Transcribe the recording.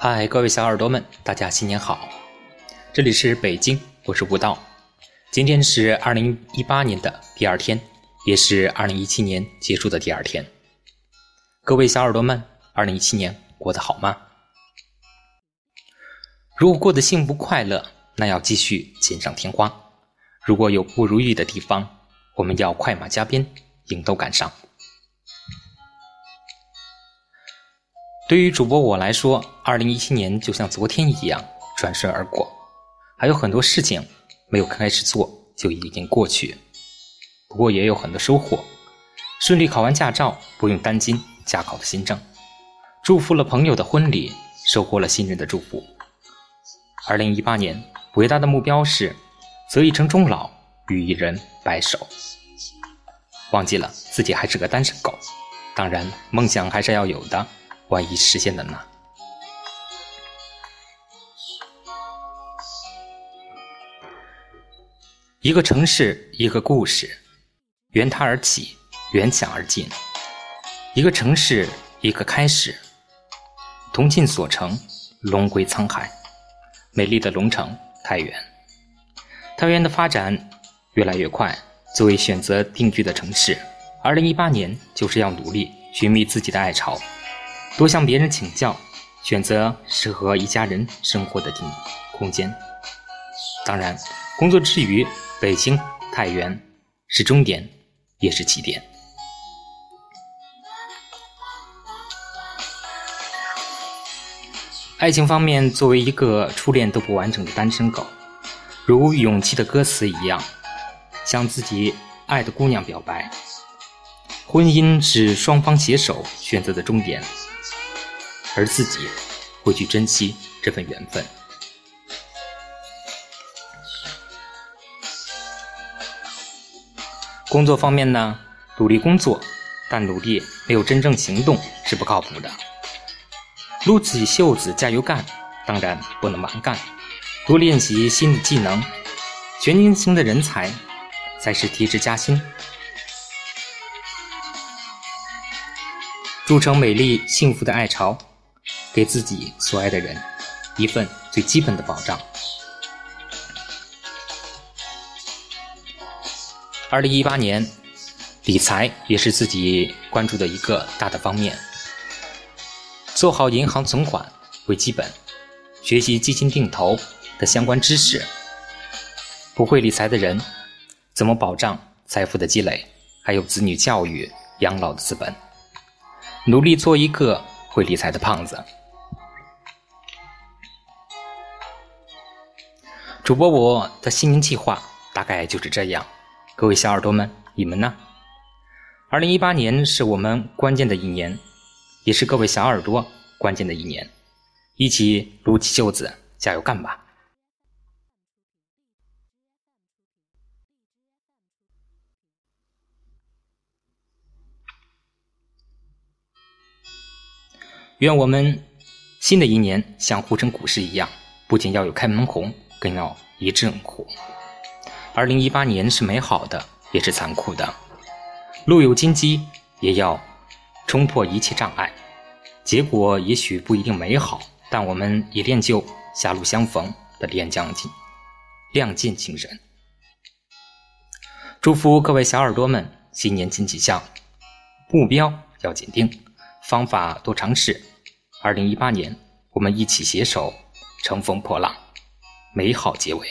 嗨，各位小耳朵们，大家新年好！这里是北京，我是吴道。今天是二零一八年的第二天，也是二零一七年结束的第二天。各位小耳朵们，二零一七年过得好吗？如果过得幸福快乐，那要继续锦上添花；如果有不如意的地方，我们要快马加鞭，迎头赶上。对于主播我来说，二零一七年就像昨天一样转瞬而过，还有很多事情没有开始做就已经过去。不过也有很多收获，顺利考完驾照，不用担心驾考的新政，祝福了朋友的婚礼，收获了新人的祝福。二零一八年伟大的目标是择一城终老，与一人白首。忘记了自己还是个单身狗，当然梦想还是要有的。万一实现了呢？一个城市，一个故事，缘它而起，缘想而尽。一个城市，一个开始，同尽所成，龙归沧海。美丽的龙城太原，太原的发展越来越快。作为选择定居的城市，二零一八年就是要努力寻觅自己的爱巢。多向别人请教，选择适合一家人生活的地空间。当然，工作之余，北京太原是终点，也是起点。爱情方面，作为一个初恋都不完整的单身狗，如《勇气》的歌词一样，向自己爱的姑娘表白：婚姻是双方携手选择的终点。而自己会去珍惜这份缘分。工作方面呢，努力工作，但努力没有真正行动是不靠谱的。撸起袖子加油干，当然不能蛮干，多练习新的技能，全年轻的人才才是提职加薪，筑成美丽幸福的爱巢。给自己所爱的人一份最基本的保障。二零一八年，理财也是自己关注的一个大的方面。做好银行存款为基本，学习基金定投的相关知识。不会理财的人，怎么保障财富的积累？还有子女教育、养老的资本？努力做一个会理财的胖子。主播我的新年计划大概就是这样，各位小耳朵们，你们呢？二零一八年是我们关键的一年，也是各位小耳朵关键的一年，一起撸起袖子，加油干吧！愿我们新的一年像沪深股市一样，不仅要有开门红。更要一阵火。二零一八年是美好的，也是残酷的。路有荆棘，也要冲破一切障碍。结果也许不一定美好，但我们也练就狭路相逢的练将劲、亮剑精神。祝福各位小耳朵们新年新气象，目标要坚定，方法多尝试。二零一八年，我们一起携手乘风破浪。美好结尾。